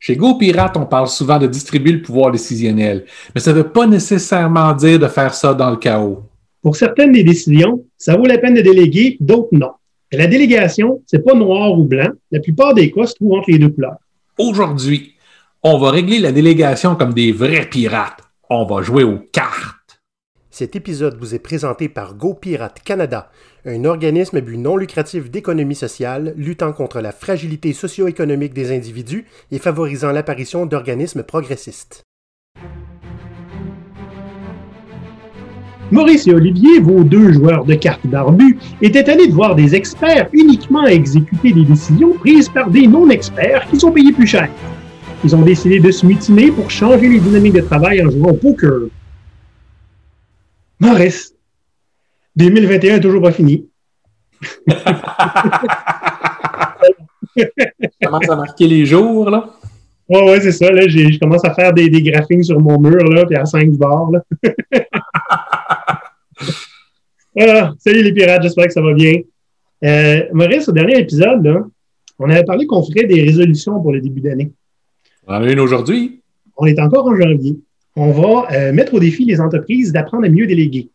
Chez GoPirate, on parle souvent de distribuer le pouvoir décisionnel, mais ça ne veut pas nécessairement dire de faire ça dans le chaos. Pour certaines des décisions, ça vaut la peine de déléguer, d'autres non. Et la délégation, c'est pas noir ou blanc. La plupart des cas se trouvent entre les deux couleurs. Aujourd'hui, on va régler la délégation comme des vrais pirates. On va jouer aux cartes. Cet épisode vous est présenté par GoPirate Canada, un organisme à but non lucratif d'économie sociale luttant contre la fragilité socio-économique des individus et favorisant l'apparition d'organismes progressistes. Maurice et Olivier, vos deux joueurs de cartes barbus, étaient allés de voir des experts uniquement exécuter des décisions prises par des non-experts qui sont payés plus cher. Ils ont décidé de se mutiner pour changer les dynamiques de travail en jouant au poker. Maurice, 2021 est toujours pas fini. commence à marquer les jours, là. Ouais, ouais, c'est ça. Là, je commence à faire des, des graphiques sur mon mur, là, puis à 5 bars. Là. Salut les pirates, j'espère que ça va bien. Euh, Maurice, au dernier épisode, là, on avait parlé qu'on ferait des résolutions pour le début d'année. On en a une aujourd'hui. On est encore en janvier. On va euh, mettre au défi les entreprises d'apprendre à mieux déléguer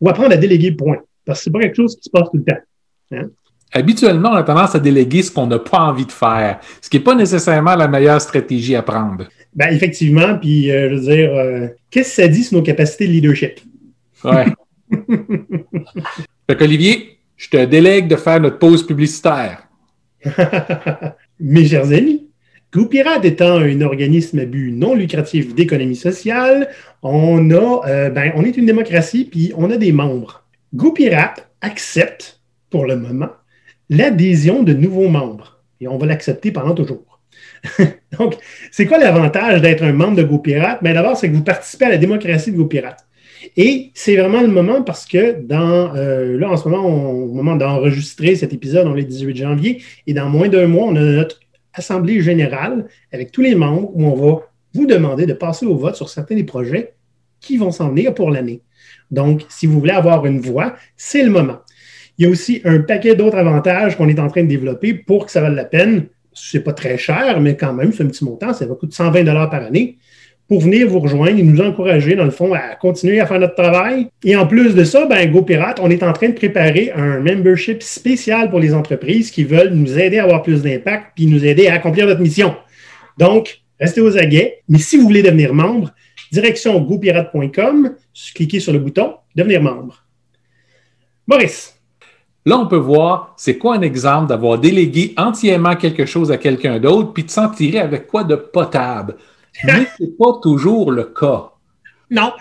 ou apprendre à déléguer, point. Parce que c'est pas quelque chose qui se passe tout le temps. Hein? Habituellement, on a tendance à déléguer ce qu'on n'a pas envie de faire, ce qui n'est pas nécessairement la meilleure stratégie à prendre. Ben, effectivement, puis euh, je veux dire, euh, qu'est-ce que ça dit sur nos capacités de leadership? Ouais. fait qu'Olivier, je te délègue de faire notre pause publicitaire. Mes chers amis, GoPirate étant un organisme à but non lucratif d'économie sociale, on, a, euh, ben, est une démocratie puis on a des membres. GoPirate accepte, pour le moment, l'adhésion de nouveaux membres et on va l'accepter pendant toujours. Donc, c'est quoi l'avantage d'être un membre de GoPirate? Bien, d'abord, c'est que vous participez à la démocratie de GoPirate. Et c'est vraiment le moment parce que dans, euh, là, en ce moment, au moment d'enregistrer cet épisode, on est le 18 janvier, et dans moins d'un mois, on a notre assemblée générale avec tous les membres où on va vous demander de passer au vote sur certains des projets qui vont s'en venir pour l'année. Donc, si vous voulez avoir une voix, c'est le moment. Il y a aussi un paquet d'autres avantages qu'on est en train de développer pour que ça vaille la peine. Ce n'est pas très cher, mais quand même, c'est un petit montant. Ça va coûter 120 par année pour venir vous rejoindre et nous encourager, dans le fond, à continuer à faire notre travail. Et en plus de ça, ben, GoPirate, on est en train de préparer un membership spécial pour les entreprises qui veulent nous aider à avoir plus d'impact puis nous aider à accomplir notre mission. Donc, restez aux aguets. Mais si vous voulez devenir membre, direction gopirate.com, cliquez sur le bouton Devenir membre. Maurice. Là, on peut voir c'est quoi un exemple d'avoir délégué entièrement quelque chose à quelqu'un d'autre puis de s'en tirer avec quoi de potable? Mais ce n'est pas toujours le cas. Non.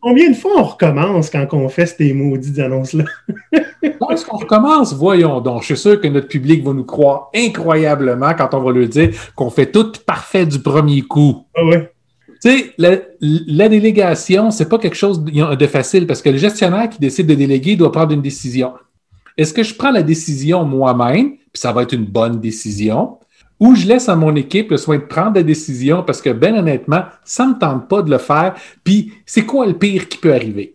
Combien de fois on recommence quand on fait ces maudites annonces-là? Est-ce qu'on recommence? Voyons donc. Je suis sûr que notre public va nous croire incroyablement quand on va lui dire qu'on fait tout parfait du premier coup. Ah ouais. Tu sais, la, la, délégation, c'est pas quelque chose de facile parce que le gestionnaire qui décide de déléguer doit prendre une décision. Est-ce que je prends la décision moi-même, puis ça va être une bonne décision, ou je laisse à mon équipe le soin de prendre des décisions parce que, ben honnêtement, ça ne me tente pas de le faire. Puis, c'est quoi le pire qui peut arriver?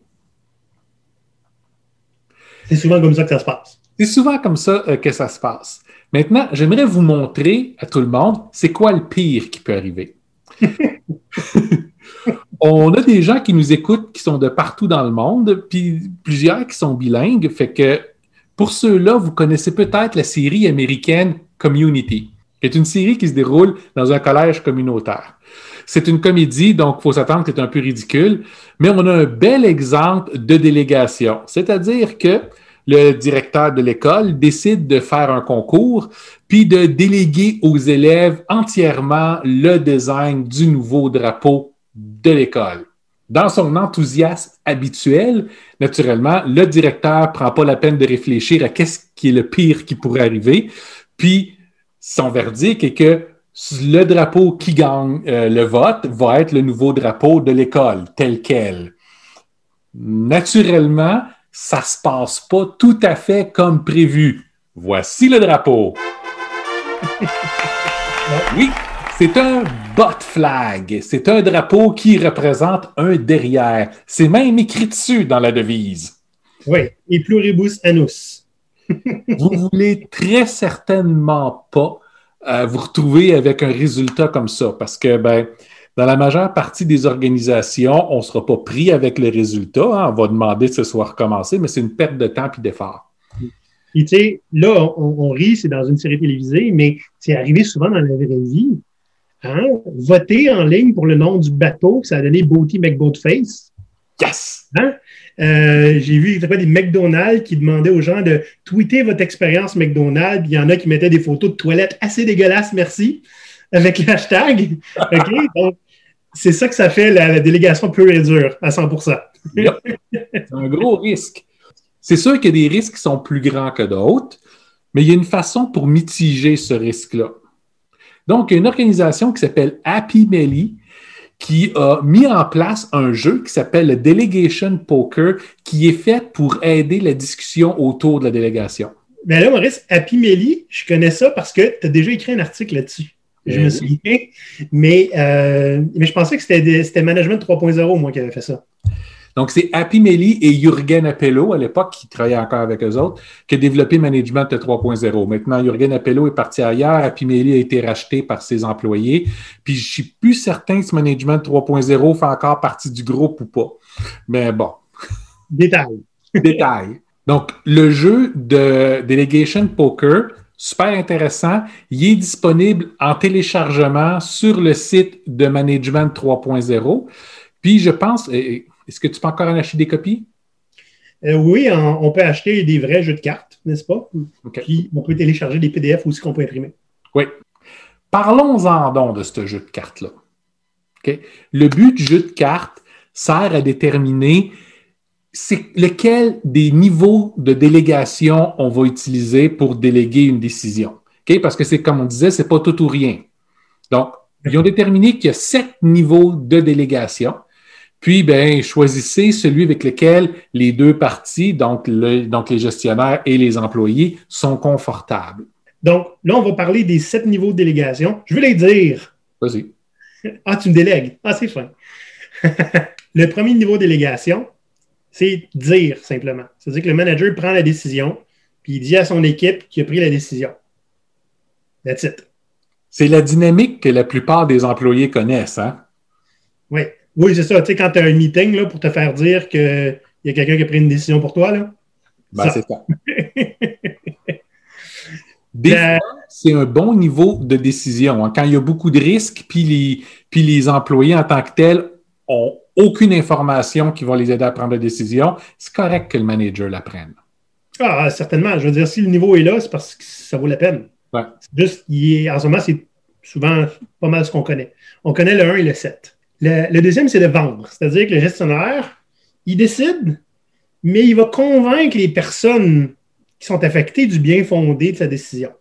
C'est souvent comme ça que ça se passe. C'est souvent comme ça euh, que ça se passe. Maintenant, j'aimerais vous montrer à tout le monde, c'est quoi le pire qui peut arriver? On a des gens qui nous écoutent qui sont de partout dans le monde, puis plusieurs qui sont bilingues. Fait que pour ceux-là, vous connaissez peut-être la série américaine Community est une série qui se déroule dans un collège communautaire. C'est une comédie, donc il faut s'attendre que c'est un peu ridicule, mais on a un bel exemple de délégation. C'est-à-dire que le directeur de l'école décide de faire un concours, puis de déléguer aux élèves entièrement le design du nouveau drapeau de l'école. Dans son enthousiasme habituel, naturellement, le directeur prend pas la peine de réfléchir à qu'est-ce qui est le pire qui pourrait arriver, puis son verdict est que le drapeau qui gagne euh, le vote va être le nouveau drapeau de l'école, tel quel. Naturellement, ça ne se passe pas tout à fait comme prévu. Voici le drapeau. oui, c'est un bot flag. C'est un drapeau qui représente un derrière. C'est même écrit dessus dans la devise. Oui, et pluribus anus. Vous voulez très certainement pas euh, vous retrouver avec un résultat comme ça. Parce que, ben, dans la majeure partie des organisations, on ne sera pas pris avec le résultat. Hein. On va demander que ce soit recommencé, mais c'est une perte de temps et d'effort. Puis, tu sais, là, on, rit, c'est dans une série télévisée, mais c'est arrivé souvent dans la vraie vie. Hein? Voter en ligne pour le nom du bateau, ça a donné Boaty McBoatface. Yes! Hein? Euh, j'ai vu des McDonald's qui demandaient aux gens de tweeter votre expérience McDonald's. Il y en a qui mettaient des photos de toilettes assez dégueulasses, merci, avec le hashtag. Donc, c'est ça que ça fait la, délégation pure et dure, à 100% C'est un gros risque. C'est sûr qu'il y a des risques qui sont plus grands que d'autres, mais il y a une façon pour mitiger ce risque-là. Donc, il y a une organisation qui s'appelle Happy Melly qui a mis en place un jeu qui s'appelle le Delegation Poker, qui est fait pour aider la discussion autour de la délégation. Mais là, Maurice, Happy Melly, je connais ça parce que tu as déjà écrit un article là-dessus. Je me eh souviens. Mais, euh, mais je pensais que c'était Management 3.0, moi, qui avait fait ça. Donc, c'est Happy Melly et Jürgen Appello, à l'époque, qui travaillait encore avec eux autres, qui a développé Management 3.0. Maintenant, Jürgen Appello est parti ailleurs. Happy Melly a été racheté par ses employés. Puis, je suis plus certain que ce Management 3.0 fait encore partie du groupe ou pas. Mais bon. Détail. Détail. Donc, le jeu de Delegation Poker, super intéressant. Il est disponible en téléchargement sur le site de Management 3.0. Puis, je pense, est-ce que tu peux encore en acheter des copies? Euh, oui, on peut acheter des vrais jeux de cartes, n'est-ce pas? Puis on peut télécharger des PDF aussi qu'on peut imprimer. Oui. Parlons-en donc de ce jeu de cartes-là. Le but du jeu de cartes sert à déterminer c'est lequel des niveaux de délégation on va utiliser pour déléguer une décision. Parce que c'est comme on disait, c'est pas tout ou rien. Donc, ils ont déterminé qu'il y a sept niveaux de délégation. Puis, ben, choisissez celui avec lequel les deux parties, donc, donc les gestionnaires et les employés, sont confortables. Donc, là, on va parler des sept niveaux de délégation. Je vais les dire. Vas-y. Ah, tu me délègues. Ah, c'est fin. le premier niveau de délégation, c'est dire simplement. C'est-à-dire que le manager prend la décision, puis il dit à son équipe qu'il a pris la décision. That's it. C'est la dynamique que la plupart des employés connaissent, hein? Oui. Oui, c'est ça. Tu sais, quand tu as un meeting là, pour te faire dire qu'il y a quelqu'un qui a pris une décision pour toi, là. Ben, c'est ça. Des fois, c'est un bon niveau de décision. Hein. Quand il y a beaucoup de risques, puis les, puis les employés en tant que tels ont aucune information qui va les aider à prendre la décision, c'est correct que le manager la prenne. Ah, certainement. Je veux dire, si le niveau est là, c'est parce que ça vaut la peine. Ouais. Juste, il est, en ce moment, c'est souvent pas mal ce qu'on connaît. On connaît le 1 et le 7. Le, deuxième, c'est de vendre. C'est-à-dire que le gestionnaire, il décide, mais il va convaincre les personnes qui sont affectées du bien fondé de sa décision.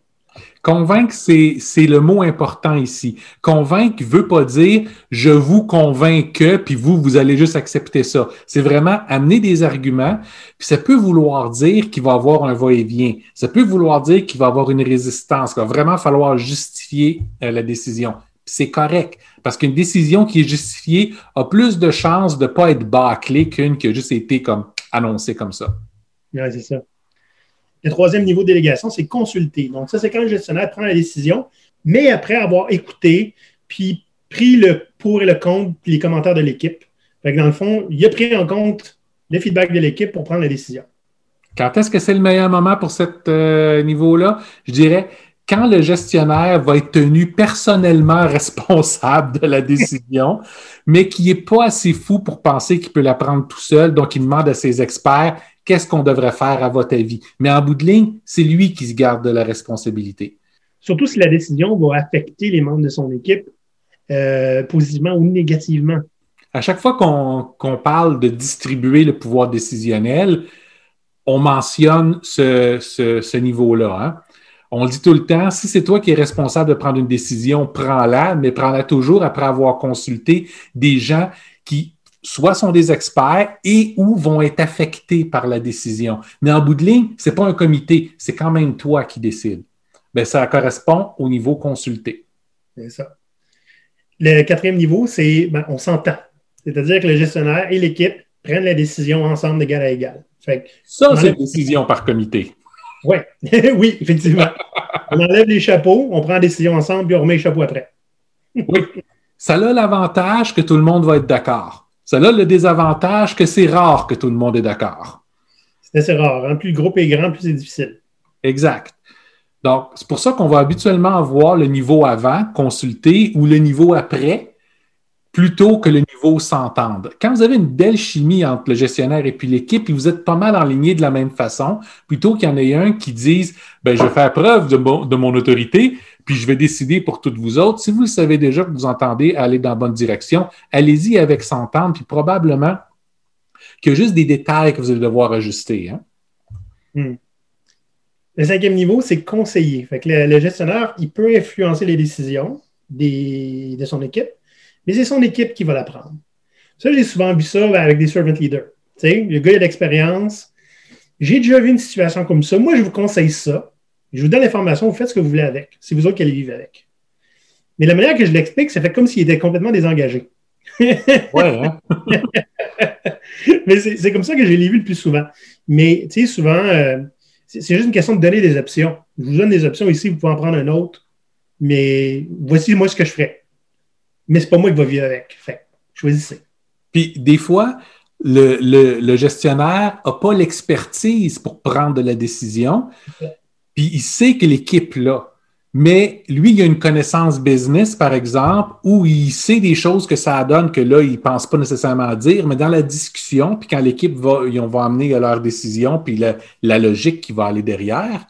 Convaincre, c'est le mot important ici. Convaincre ne veut pas dire je vous convainc que, puis vous, vous allez juste accepter ça. C'est vraiment amener des arguments, puis ça peut vouloir dire qu'il va y avoir un va-et-vient. Ça peut vouloir dire qu'il va y avoir une résistance, qu'il va vraiment falloir justifier euh, la décision c'est correct. Parce qu'une décision qui est justifiée a plus de chances de ne pas être bâclée qu'une qui a juste été comme annoncée comme ça. Oui, c'est ça. Le troisième niveau de délégation, c'est consulter. Donc, ça, c'est quand le gestionnaire prend la décision, mais après avoir écouté, puis pris le pour et le contre, puis les commentaires de l'équipe. dans le fond, il a pris en compte le feedback de l'équipe pour prendre la décision. Quand est-ce que c'est le meilleur moment pour ce euh, niveau-là? Je dirais quand le gestionnaire va être tenu personnellement responsable de la décision, mais qui n'est pas assez fou pour penser qu'il peut la prendre tout seul, donc il demande à ses experts qu'est-ce qu'on devrait faire à votre avis? Mais en bout de ligne, c'est lui qui se garde de la responsabilité. Surtout si la décision va affecter les membres de son équipe euh, positivement ou négativement. À chaque fois qu'on parle de distribuer le pouvoir décisionnel, on mentionne ce, ce niveau-là. Hein? On le dit tout le temps, si c'est toi qui es responsable de prendre une décision, prends-la, mais prends-la toujours après avoir consulté des gens qui soit sont des experts et ou vont être affectés par la décision. Mais en bout de ligne, ce n'est pas un comité, c'est quand même toi qui décides. Bien, ça correspond au niveau consulté. C'est ça. Le quatrième niveau, c'est ben, on s'entend. C'est-à-dire que le gestionnaire et l'équipe prennent la décision ensemble d'égal à égal. ça, c'est une décision par comité. Ouais. oui, effectivement. on enlève les chapeaux, on prend la décision ensemble, puis on remet les chapeaux après. oui. Ça a l'avantage que tout le monde va être d'accord. Ça a le désavantage que c'est rare que tout le monde est d'accord. C'est assez rare. Hein? Plus le groupe est grand, plus c'est difficile. Exact. Donc, c'est pour ça qu'on va habituellement avoir le niveau avant, consulter, ou le niveau après, plutôt que le niveau s'entende. Quand vous avez une belle chimie entre le gestionnaire et puis l'équipe, puis vous êtes pas mal aligné de la même façon, plutôt qu'il y en ait un qui dise ben, je vais faire preuve de mon, autorité, puis je vais décider pour toutes vous autres. Si vous savez déjà que vous entendez aller dans la bonne direction, allez-y avec s'entendre, puis probablement qu'il y a juste des détails que vous allez devoir ajuster. Hein? Hmm. Le cinquième niveau, c'est conseiller. Fait que le, gestionnaire, il peut influencer les décisions des, de son équipe, mais c'est son équipe qui va la prendre. Ça, j'ai souvent vu ça avec des servant leaders. sais, le gars a de l'expérience. J'ai déjà vu une situation comme ça. Moi, je vous conseille ça. Je vous donne l'information, vous faites ce que vous voulez avec. C'est vous autres qui allez vivre avec. Mais la manière que je l'explique, ça fait comme s'il était complètement désengagé. ouais, hein? Mais c'est comme ça que j'ai vu le plus souvent. Mais, tu sais, souvent, euh, c'est juste une question de donner des options. Je vous donne des options ici, vous pouvez en prendre un autre. Mais voici moi ce que je ferais mais c'est pas moi qui va vivre avec. Fait choisissez. Puis des fois, le, gestionnaire n'a pas l'expertise pour prendre de la décision, puis il sait que l'équipe l'a. Mais lui, il a une connaissance business, par exemple, où il sait des choses que ça donne que là, il ne pense pas nécessairement à dire, mais dans la discussion, puis quand l'équipe va, ils vont amener leur décision, puis la logique qui va aller derrière,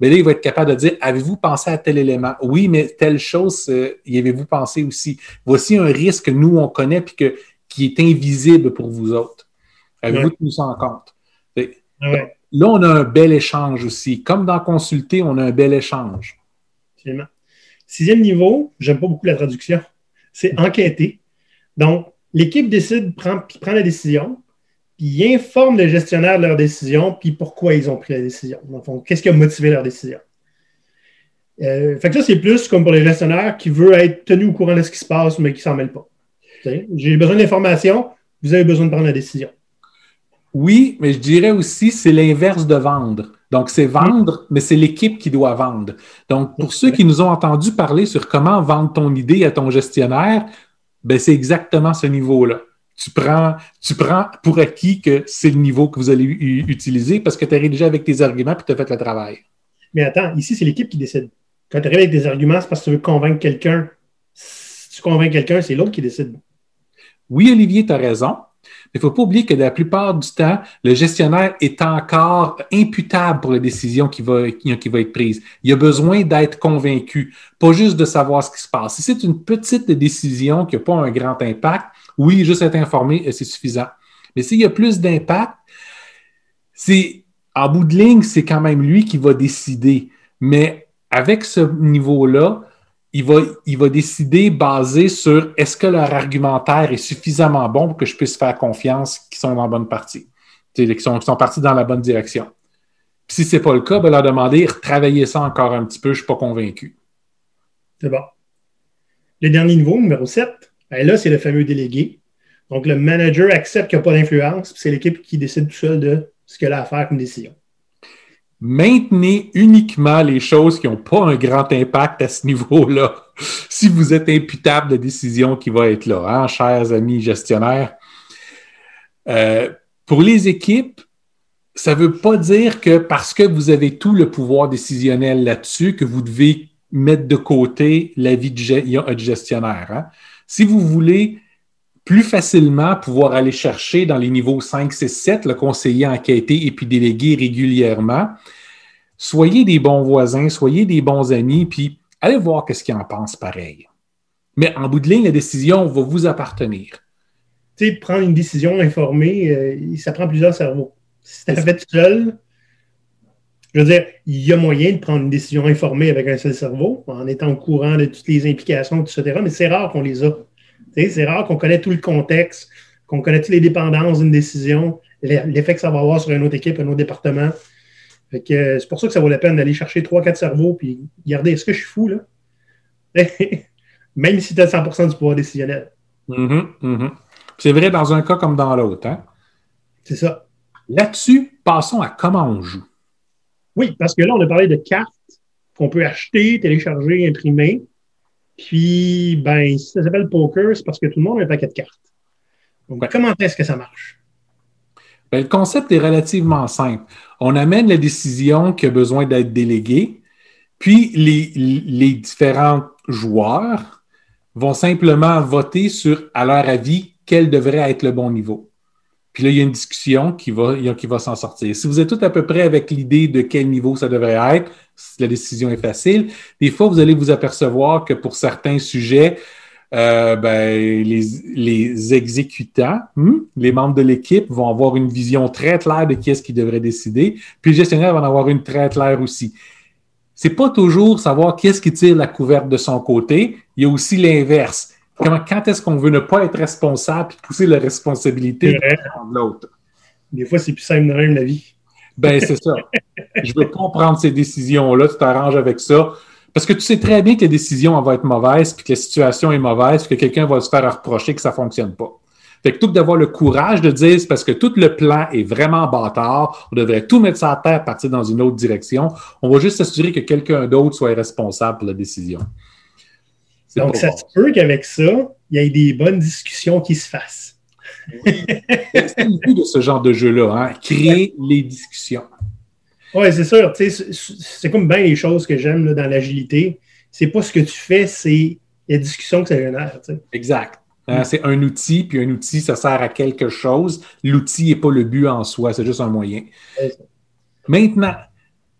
mais là, il va être capable de dire Avez-vous pensé à tel élément? Oui, mais telle chose, euh, y avez-vous pensé aussi? Voici un risque que nous, on connaît puis que, qui est invisible pour vous autres. Avez-vous tenu ça en compte? Là, on a un bel échange aussi. Comme dans Consulter, on a un bel échange. Absolument. Sixième niveau, j'aime pas beaucoup la traduction, c'est enquêter. Donc, l'équipe décide, prend, prend la décision, puis ils informent le gestionnaire de leur décision, puis pourquoi ils ont pris la décision. qu'est-ce qui a motivé leur décision? Euh, fait que ça, c'est plus comme pour les gestionnaires qui veulent être tenus au courant de ce qui se passe, mais qui ne s'en mêlent pas. J'ai besoin d'informations, vous avez besoin de prendre la décision. Oui, mais je dirais aussi, c'est l'inverse de vendre. Donc, c'est vendre, mais c'est l'équipe qui doit vendre. Donc, pour ceux qui nous ont entendu parler sur comment vendre ton idée à ton gestionnaire, ben, c'est exactement ce niveau-là tu prends, tu prends pour acquis que c'est le niveau que vous allez utiliser parce que tu arrives déjà avec tes arguments et tu as fait le travail. Mais attends, ici, c'est l'équipe qui décide. Quand tu arrives avec des arguments, c'est parce que tu veux convaincre quelqu'un. Si tu convaincs quelqu'un, c'est l'autre qui décide. Oui, Olivier, tu as raison. Mais il ne faut pas oublier que la plupart du temps, le gestionnaire est encore imputable pour la décision qui va, qui va être prise. Il a besoin d'être convaincu, pas juste de savoir ce qui se passe. Si c'est une petite décision qui n'a pas un grand impact, oui, juste être informé, c'est suffisant. Mais s'il y a plus d'impact, c'est en bout de ligne, c'est quand même lui qui va décider. Mais avec ce niveau-là, il va, il va décider basé sur est-ce que leur argumentaire est suffisamment bon pour que je puisse faire confiance qu'ils sont la bonne partie, qu'ils sont, sont partis dans la bonne direction. si ce n'est pas le cas, ben leur demander travailler ça encore un petit peu, je ne suis pas convaincu. C'est bon. Le dernier niveau, numéro 7, ben là, c'est le fameux délégué. Donc, le manager accepte qu'il n'y a pas d'influence, c'est l'équipe qui décide tout seul de ce qu'elle a à faire comme décision. Maintenez uniquement les choses qui n'ont pas un grand impact à ce niveau-là. Si vous êtes imputable de décision qui va être là, hein, chers amis gestionnaires. Euh, pour les équipes, ça ne veut pas dire que parce que vous avez tout le pouvoir décisionnel là-dessus, que vous devez mettre de côté l'avis du gestionnaire. Hein. Si vous voulez plus facilement pouvoir aller chercher dans les niveaux 5, 6, 7 le conseiller enquêté et puis délégué régulièrement, soyez des bons voisins, soyez des bons amis, puis allez voir qu'est-ce qu'ils en pensent pareil. Mais en bout de ligne, la décision va vous appartenir. Tu sais, prendre une décision informée, euh, ça prend plusieurs cerveaux. Si tu fait seul, je veux dire, il y a moyen de prendre une décision informée avec un seul cerveau, en étant au courant de toutes les implications, etc., mais c'est rare qu'on les a. C'est rare qu'on connaisse tout le contexte, qu'on connaisse toutes les dépendances d'une décision, l'effet que ça va avoir sur une autre équipe, un autre département. Euh, c'est pour ça que ça vaut la peine d'aller chercher trois, quatre cerveaux puis regarder, est-ce que je suis fou, là? Même si tu as 100% du pouvoir décisionnel. Mm-hmm, mm-hmm. C'est vrai dans un cas comme dans l'autre. Hein? C'est ça. Là-dessus, passons à comment on joue. Oui, parce que là, on a parlé de cartes qu'on peut acheter, télécharger, imprimer. Puis, ben, si ça s'appelle poker, c'est parce que tout le monde a un paquet de cartes. Donc, comment est-ce que ça marche? Ben, le concept est relativement simple. On amène la décision qui a besoin d'être déléguée, puis les, les différents joueurs vont simplement voter sur, à leur avis, quel devrait être le bon niveau. Puis là, il y a une discussion qui va, qui va s'en sortir. Si vous êtes tout à peu près avec l'idée de quel niveau ça devrait être, la décision est facile. Des fois, vous allez vous apercevoir que pour certains sujets, euh, ben, les, exécutants, hmm, les membres de l'équipe vont avoir une vision très claire de qui est-ce qui devrait décider, puis le gestionnaire va en avoir une très claire aussi. C'est pas toujours savoir qui est-ce qui tire la couverte de son côté, il y a aussi l'inverse quand est-ce qu'on veut ne pas être responsable et pousser la responsabilité de l'autre? Des fois, c'est plus simple de même la vie. Ben, c'est ça. Je veux pas prendre ces décisions-là, tu t'arranges avec ça. Parce que tu sais très bien que la décision va être mauvaise, puis que la situation est mauvaise, puis que quelqu'un va se faire reprocher que ça ne fonctionne pas. Fait que tout d'avoir le courage de dire, c'est parce que tout le plan est vraiment bâtard, on devrait tout mettre sa terre, partir dans une autre direction. On va juste s'assurer que quelqu'un d'autre soit responsable pour la décision. Donc, ça se peut qu'avec ça, il y ait des bonnes discussions qui se fassent. c'est le but de ce genre de jeu-là, hein? créer les discussions. Oui, c'est sûr. C'est comme bien les choses que j'aime dans l'agilité. C'est pas ce que tu fais, c'est les discussions que ça génère. Exact. Hein, c'est un outil, puis un outil, ça sert à quelque chose. L'outil n'est pas le but en soi, c'est juste un moyen. Maintenant,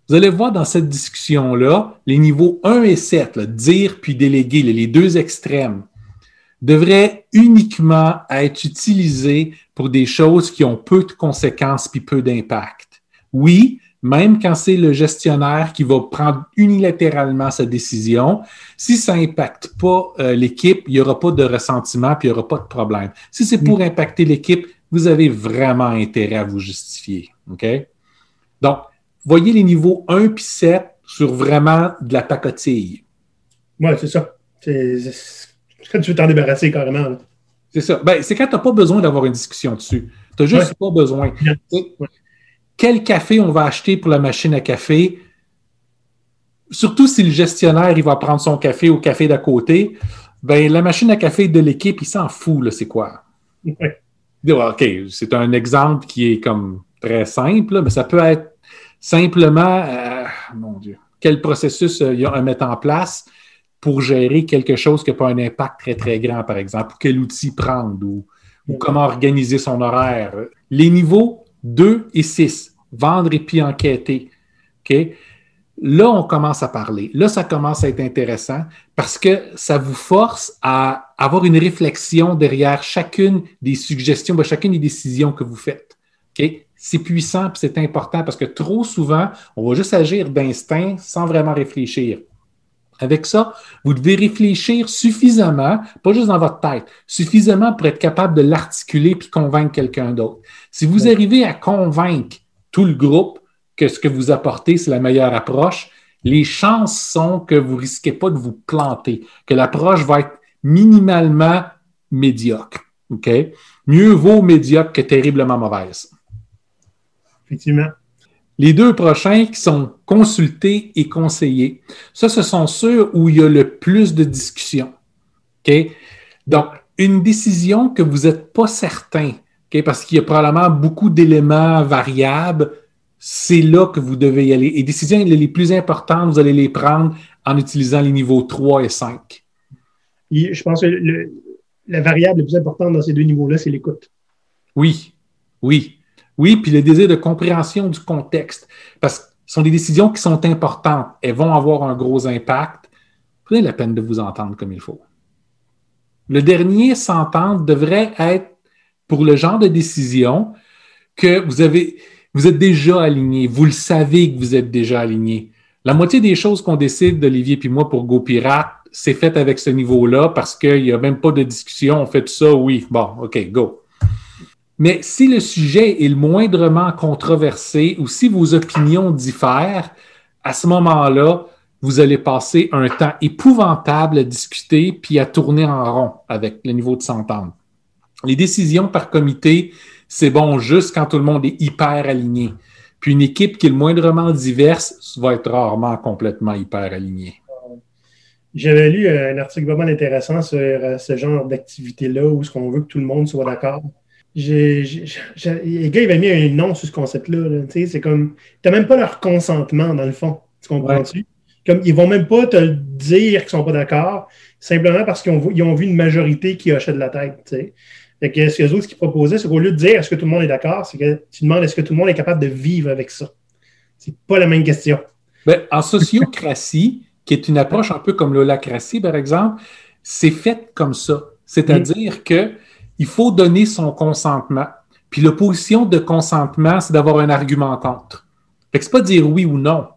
vous allez voir dans cette discussion-là, les niveaux 1 et 7, dire puis déléguer, les deux extrêmes, devraient uniquement être utilisés pour des choses qui ont peu de conséquences puis peu d'impact. Oui, même quand c'est le gestionnaire qui va prendre unilatéralement sa décision, si ça n'impacte pas euh, l'équipe, il n'y aura pas de ressentiment puis il n'y aura pas de problème. Si c'est pour impacter l'équipe, vous avez vraiment intérêt à vous justifier. OK? Donc, voyez les niveaux 1 puis 7 sur vraiment de la pacotille. Oui, c'est ça. C'est quand tu veux t'en débarrasser carrément. C'est ça. Ben, c'est quand tu n'as pas besoin d'avoir une discussion dessus. Tu n'as juste pas besoin. Quel café on va acheter pour la machine à café? Surtout si le gestionnaire il va prendre son café au café d'à côté, ben, la machine à café de l'équipe, il s'en fout, c'est quoi? OK, c'est un exemple qui est comme très simple, mais ça peut être Simplement, euh, mon Dieu, quel processus euh, il y a à mettre en place pour gérer quelque chose qui n'a pas un impact très, très grand, par exemple, ou quel outil prendre ou, comment organiser son horaire. Les niveaux 2 et 6, vendre et puis enquêter. OK? Là, on commence à parler. Là, ça commence à être intéressant parce que ça vous force à avoir une réflexion derrière chacune des suggestions, ben, chacune des décisions que vous faites. OK? C'est puissant et c'est important parce que trop souvent, on va juste agir d'instinct sans vraiment réfléchir. Avec ça, vous devez réfléchir suffisamment, pas juste dans votre tête, suffisamment pour être capable de l'articuler puis convaincre quelqu'un d'autre. Si vous arrivez à convaincre tout le groupe que ce que vous apportez, c'est la meilleure approche, les chances sont que vous risquez pas de vous planter, que l'approche va être minimalement médiocre. OK? Mieux vaut médiocre que terriblement mauvaise. Effectivement. Les deux prochains qui sont consultés et conseillés, ça, ce sont ceux où il y a le plus de discussions. OK? Donc, une décision que vous n'êtes pas certain, OK? parce qu'il y a probablement beaucoup d'éléments variables, c'est là que vous devez y aller. Et les décisions les plus importantes, vous allez les prendre en utilisant les niveaux 3 et 5. je pense que la variable la plus importante dans ces deux niveaux-là, c'est l'écoute. Oui, oui. Oui, puis le désir de compréhension du contexte. Parce que ce sont des décisions qui sont importantes. Elles vont avoir un gros impact. Prenez la peine de vous entendre comme il faut. Le dernier s'entendre devrait être pour le genre de décision que vous avez, vous êtes déjà aligné. Vous le savez que vous êtes déjà aligné. La moitié des choses qu'on décide, d'Olivier et moi, pour GoPirate, c'est fait avec ce niveau-là parce qu'il n'y a même pas de discussion. On fait ça, oui. Bon, OK, go. Mais si le sujet est le moindrement controversé ou si vos opinions diffèrent, à ce moment-là, vous allez passer un temps épouvantable à discuter puis à tourner en rond avec le niveau de s'entendre. Les décisions par comité, c'est bon juste quand tout le monde est hyper aligné. Puis une équipe qui est le moindrement diverse va être rarement complètement hyper alignée. J'avais lu un article vraiment intéressant sur euh, ce genre d'activité-là où ce qu'on veut que tout le monde soit d'accord. Les gars, ils avaient mis un nom sur ce concept-là. c'est comme. Tu n'as même pas leur consentement, dans le fond. Tu comprends-tu? Comme, ils vont même pas te dire qu'ils sont pas d'accord, simplement parce qu'ils ont, vu une majorité qui hochait de la tête. Fait que ce qu'ils proposaient, c'est qu'au lieu de dire est-ce que tout le monde est d'accord, c'est que tu demandes est-ce que tout le monde est capable de vivre avec ça? C'est pas la même question. Ben, en sociocratie, qui est une approche un peu comme l'holacratie, par exemple, c'est fait comme ça. C'est-à-dire que il faut donner son consentement. Puis l'opposition de consentement, c'est d'avoir un argument contre. Fait que c'est pas dire oui ou non.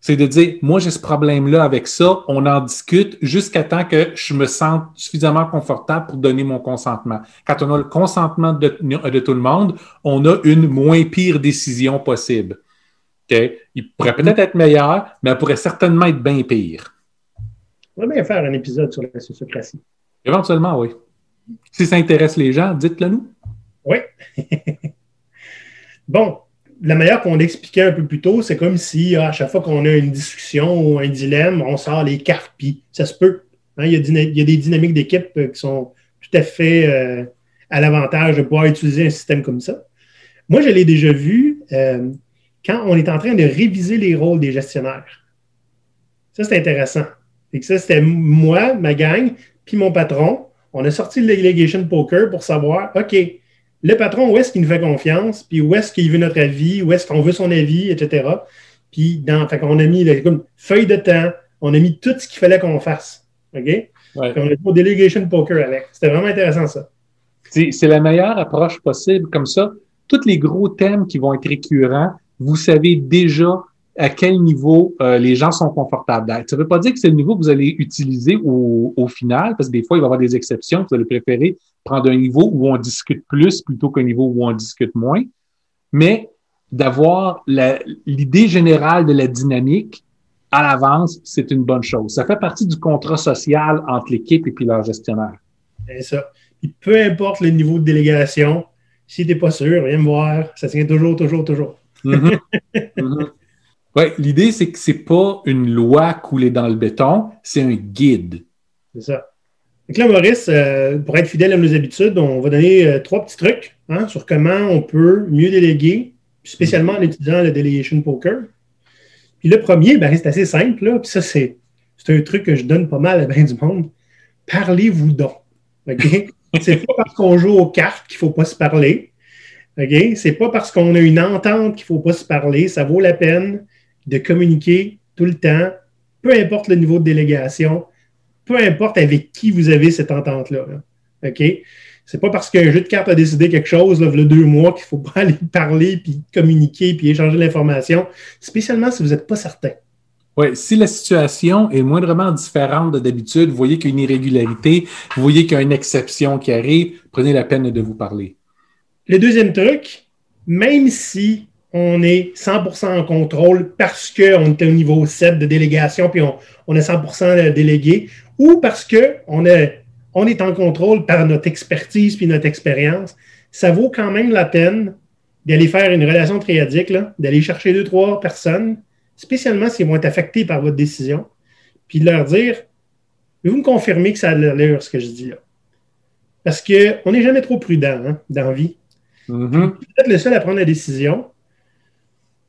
C'est de dire, moi, j'ai ce problème-là avec ça, on en discute jusqu'à temps que je me sente suffisamment confortable pour donner mon consentement. Quand on a le consentement de, tout le monde, on a une moins pire décision possible. Il pourrait peut-être être meilleur, mais elle pourrait certainement être bien pire. On va bien faire un épisode sur la sociocratie. Éventuellement, oui. Si ça intéresse les gens, dites-le nous. Oui. bon, la manière qu'on l'expliquait un peu plus tôt, c'est comme si à chaque fois qu'on a une discussion ou un dilemme, on sort les cartes, ça se peut. Hein, il, y a des dynamiques d'équipe euh, qui sont tout à fait euh, à l'avantage de pouvoir utiliser un système comme ça. Moi, je l'ai déjà vu euh, quand on est en train de réviser les rôles des gestionnaires. Ça, c'est intéressant. Et ça, c'était moi, ma gang, puis mon patron. On a sorti le Delegation Poker pour savoir, OK, le patron, où est-ce qu'il nous fait confiance, puis où est-ce qu'il veut notre avis, où est-ce qu'on veut son avis, etc. Puis, dans, fait on a mis comme feuille de temps, on a mis tout ce qu'il fallait qu'on fasse. OK? on a fait Delegation Poker avec. C'était vraiment intéressant, ça. C'est la meilleure approche possible. Comme ça, tous les gros thèmes qui vont être récurrents, vous savez déjà à quel niveau euh, les gens sont confortables d'être. Ça ne veut pas dire que c'est le niveau que vous allez utiliser au, au, final, parce que des fois, il va y avoir des exceptions. Vous allez préférer prendre un niveau où on discute plus plutôt qu'un niveau où on discute moins. Mais d'avoir l'idée générale de la dynamique à l'avance, c'est une bonne chose. Ça fait partie du contrat social entre l'équipe et puis leur gestionnaire. C'est ça. peu importe le niveau de délégation, si tu n'es pas sûr, viens me voir. Ça tient toujours, toujours, toujours. Mm-hmm. Mm-hmm. Ouais, l'idée, c'est que c'est pas une loi coulée dans le béton, c'est un guide. C'est ça. Donc là, Maurice, euh, pour être fidèle à nos habitudes, on va donner euh, trois petits trucs hein, sur comment on peut mieux déléguer, spécialement en utilisant le Delegation Poker. Puis le premier, ben, c'est assez simple, là, puis ça, c'est, un truc que je donne pas mal à bien du monde. Parlez-vous donc. OK? c'est pas parce qu'on joue aux cartes qu'il ne faut pas se parler. OK? C'est pas parce qu'on a une entente qu'il ne faut pas se parler. Ça vaut la peine de communiquer tout le temps, peu importe le niveau de délégation, peu importe avec qui vous avez cette entente-là. OK? C'est pas parce qu'un jeu de cartes a décidé quelque chose, là, il y a deux mois, qu'il ne faut pas aller parler, puis communiquer, puis échanger l'information, spécialement si vous n'êtes pas certain. Oui, si la situation est moindrement différente de d'habitude, vous voyez qu'il y a une irrégularité, vous voyez qu'il y a une exception qui arrive, prenez la peine de vous parler. Le deuxième truc, même si on est 100% en contrôle parce qu'on est au niveau 7 de délégation, puis on, on est 100% délégué, ou parce qu'on est, on est en contrôle par notre expertise puis notre expérience, ça vaut quand même la peine d'aller faire une relation triadique, d'aller chercher deux, trois personnes, spécialement s'ils vont être affectés par votre décision, puis de leur dire vous me confirmer que ça a l'air ce que je dis là. Parce qu'on n'est jamais trop prudent hein, dans la vie. Mm-hmm. Vous êtes le seul à prendre la décision.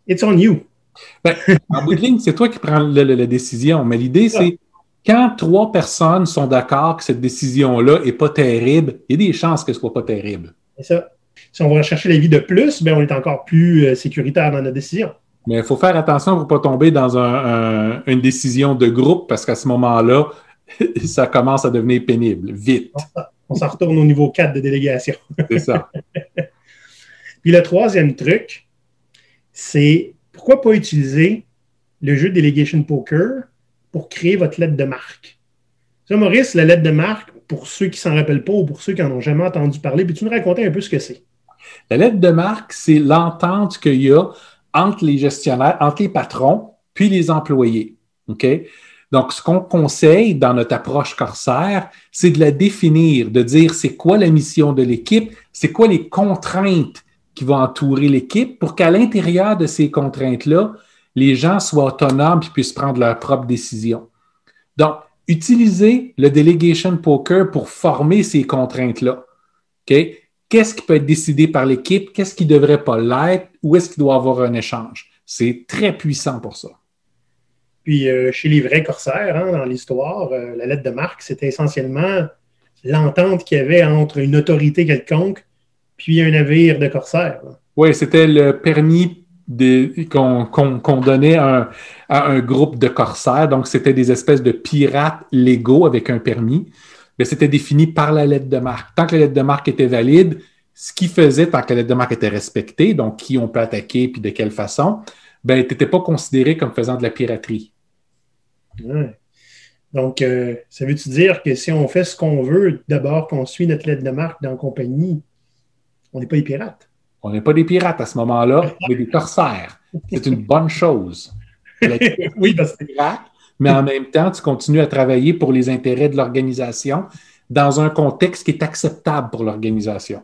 It's on you. Ben, en bout de ligne, c'est toi qui prends la décision. Mais l'idée, c'est quand trois personnes sont d'accord que cette décision-là n'est pas terrible, il y a des chances que ce ne soit pas terrible. C'est ça. Si on va chercher l'avis de plus, ben, on est encore plus euh, sécuritaire dans notre décision. Mais il faut faire attention pour ne pas tomber dans une décision de groupe parce qu'à ce moment-là, ça commence à devenir pénible, vite. On s'en retourne au niveau 4 de délégation. C'est ça. Puis le troisième truc, c'est pourquoi pas utiliser le jeu Delegation Poker pour créer votre lettre de marque. Ça, Maurice, la lettre de marque, pour ceux qui s'en rappellent pas ou pour ceux qui n'en ont jamais entendu parler, puis tu nous racontais un peu ce que c'est? La lettre de marque, c'est l'entente qu'il y a entre les gestionnaires, entre les patrons, puis les employés. OK? Donc, ce qu'on conseille dans notre approche corsaire, c'est de la définir, de dire c'est quoi la mission de l'équipe, c'est quoi les contraintes qui va entourer l'équipe pour qu'à l'intérieur de ces contraintes-là, les gens soient autonomes et puissent prendre leurs propres décisions. Donc, utilisez le delegation poker pour former ces contraintes-là. Qu'est-ce qui peut être décidé par l'équipe? Qu'est-ce qui ne devrait pas l'être? Où est-ce qu'il doit avoir un échange? C'est très puissant pour ça. Puis, euh, chez les vrais corsaires, hein, dans l'histoire, euh, la lettre de marque, c'était essentiellement l'entente qu'il y avait entre une autorité quelconque puis un navire de corsaires. Oui, c'était le permis qu'on donnait à un, groupe de corsaires. Donc, c'était des espèces de pirates légaux avec un permis. Mais c'était défini par la lettre de marque. Tant que la lettre de marque était valide, ce qui faisait, tant que la lettre de marque était respectée, donc qui on peut attaquer puis de quelle façon, ben, tu n'étais pas considéré comme faisant de la piraterie. Donc, euh, ça veut-tu dire que si on fait ce qu'on veut, d'abord qu'on suit notre lettre de marque dans la compagnie, on n'est pas des pirates? On n'est pas des pirates à ce moment-là, on est des corsaires. C'est une bonne chose. oui, parce que mais en même temps, tu continues à travailler pour les intérêts de l'organisation dans un contexte qui est acceptable pour l'organisation.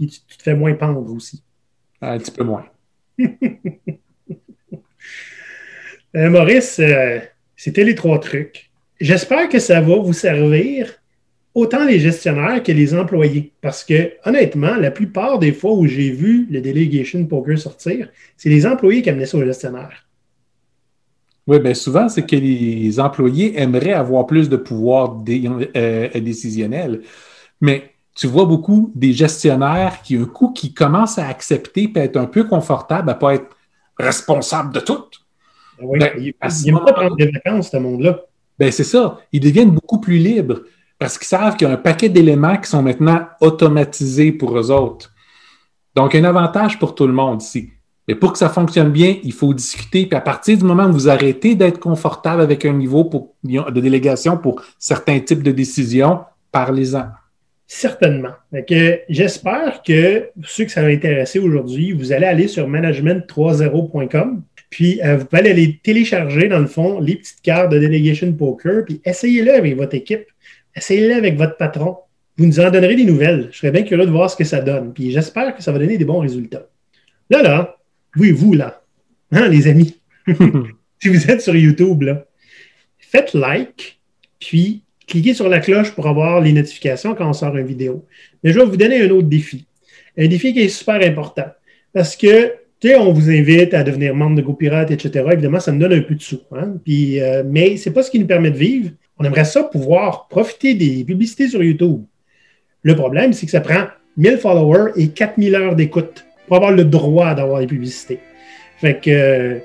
Et tu, te fais moins pendre aussi. Un petit peu moins. Euh, Maurice, euh, c'était les trois trucs. J'espère que ça va vous servir autant les gestionnaires que les employés. Parce que, honnêtement, la plupart des fois où j'ai vu le delegation poker sortir, c'est les employés qui amenaient ça aux gestionnaires. Oui, bien souvent, c'est que les employés aimeraient avoir plus de pouvoir euh, décisionnel. Mais tu vois beaucoup des gestionnaires qui, un coup, qui commencent à accepter et être un peu confortables à ne pas être responsables de tout. Ben oui, ben, ils n'aiment pas prendre des vacances, ce monde-là. Ben c'est ça. Ils deviennent beaucoup plus libres parce qu'ils savent qu'il y a un paquet d'éléments qui sont maintenant automatisés pour eux autres. Donc, un avantage pour tout le monde ici. Mais pour que ça fonctionne bien, il faut discuter. Puis à partir du moment où vous arrêtez d'être confortable avec un niveau de délégation pour certains types de décisions, parlez-en. Certainement. J'espère que ceux que ça va intéresser aujourd'hui, vous allez aller sur management30.com. Puis euh, vous pouvez aller télécharger, dans le fond, les petites cartes de Delegation Poker, puis essayez-le avec votre équipe. Essayez-le avec votre patron. Vous nous en donnerez des nouvelles. Je serais bien curieux de voir ce que ça donne. Puis j'espère que ça va donner des bons résultats. Là, là, oui, vous, là, hein, les amis, si vous êtes sur YouTube, là, faites like, puis cliquez sur la cloche pour avoir les notifications quand on sort une vidéo. Mais je vais vous donner un autre défi. Un défi qui est super important. Parce que, tu sais, on vous invite à devenir membre de GoPirate, etc. Évidemment, ça nous donne un peu de sous. Hein? Puis, euh, mais ce n'est pas ce qui nous permet de vivre. On aimerait ça pouvoir profiter des publicités sur YouTube. Le problème, c'est que ça prend 1000 followers et 4000 heures d'écoute pour avoir le droit d'avoir des publicités. Fait que, euh,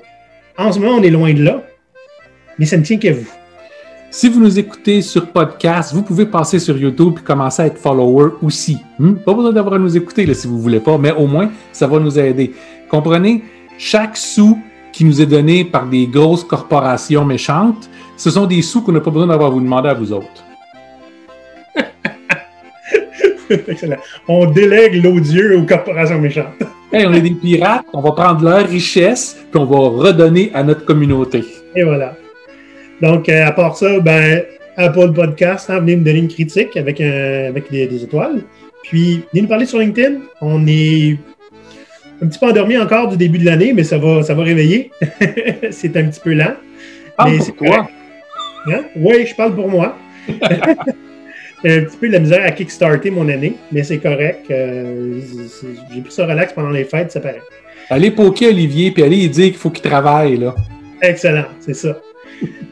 en ce moment, on est loin de là, mais ça ne tient qu'à vous. Si vous nous écoutez sur podcast, vous pouvez passer sur YouTube et commencer à être follower aussi. Hmm? Pas besoin d'avoir à nous écouter si vous ne voulez pas, mais au moins, ça va nous aider. Comprenez, chaque sou qui nous est donné par des grosses corporations méchantes, ce sont des sous qu'on n'a pas besoin d'avoir à vous demander à vous autres. On délègue l'odieux aux corporations méchantes. on est des pirates, on va prendre leur richesse, puis on va redonner à notre communauté. Et voilà. Donc, euh, à part ça, ben, Apple Podcast, hein, venez me donner une critique avec, avec des, étoiles. Puis, venez nous parler sur LinkedIn. On est un petit peu endormi encore du début de l'année, mais ça va, ça va réveiller. c'est un petit peu lent. Parle pour toi. Hein? Oui, je parle pour moi. un petit peu de la misère à kickstarter mon année, mais c'est correct. Euh, j'ai pris ça relax pendant les fêtes, ça paraît. Allez poker Olivier, puis allez dire qu'il faut qu'il travaille, là. Excellent, c'est ça.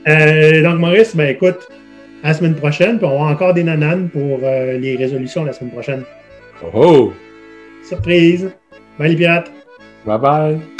Euh, donc, Maurice, ben écoute, à la semaine prochaine, puis on aura encore des nananes pour euh, les résolutions la semaine prochaine. Oh! Surprise! Bye les pirates! Bye bye!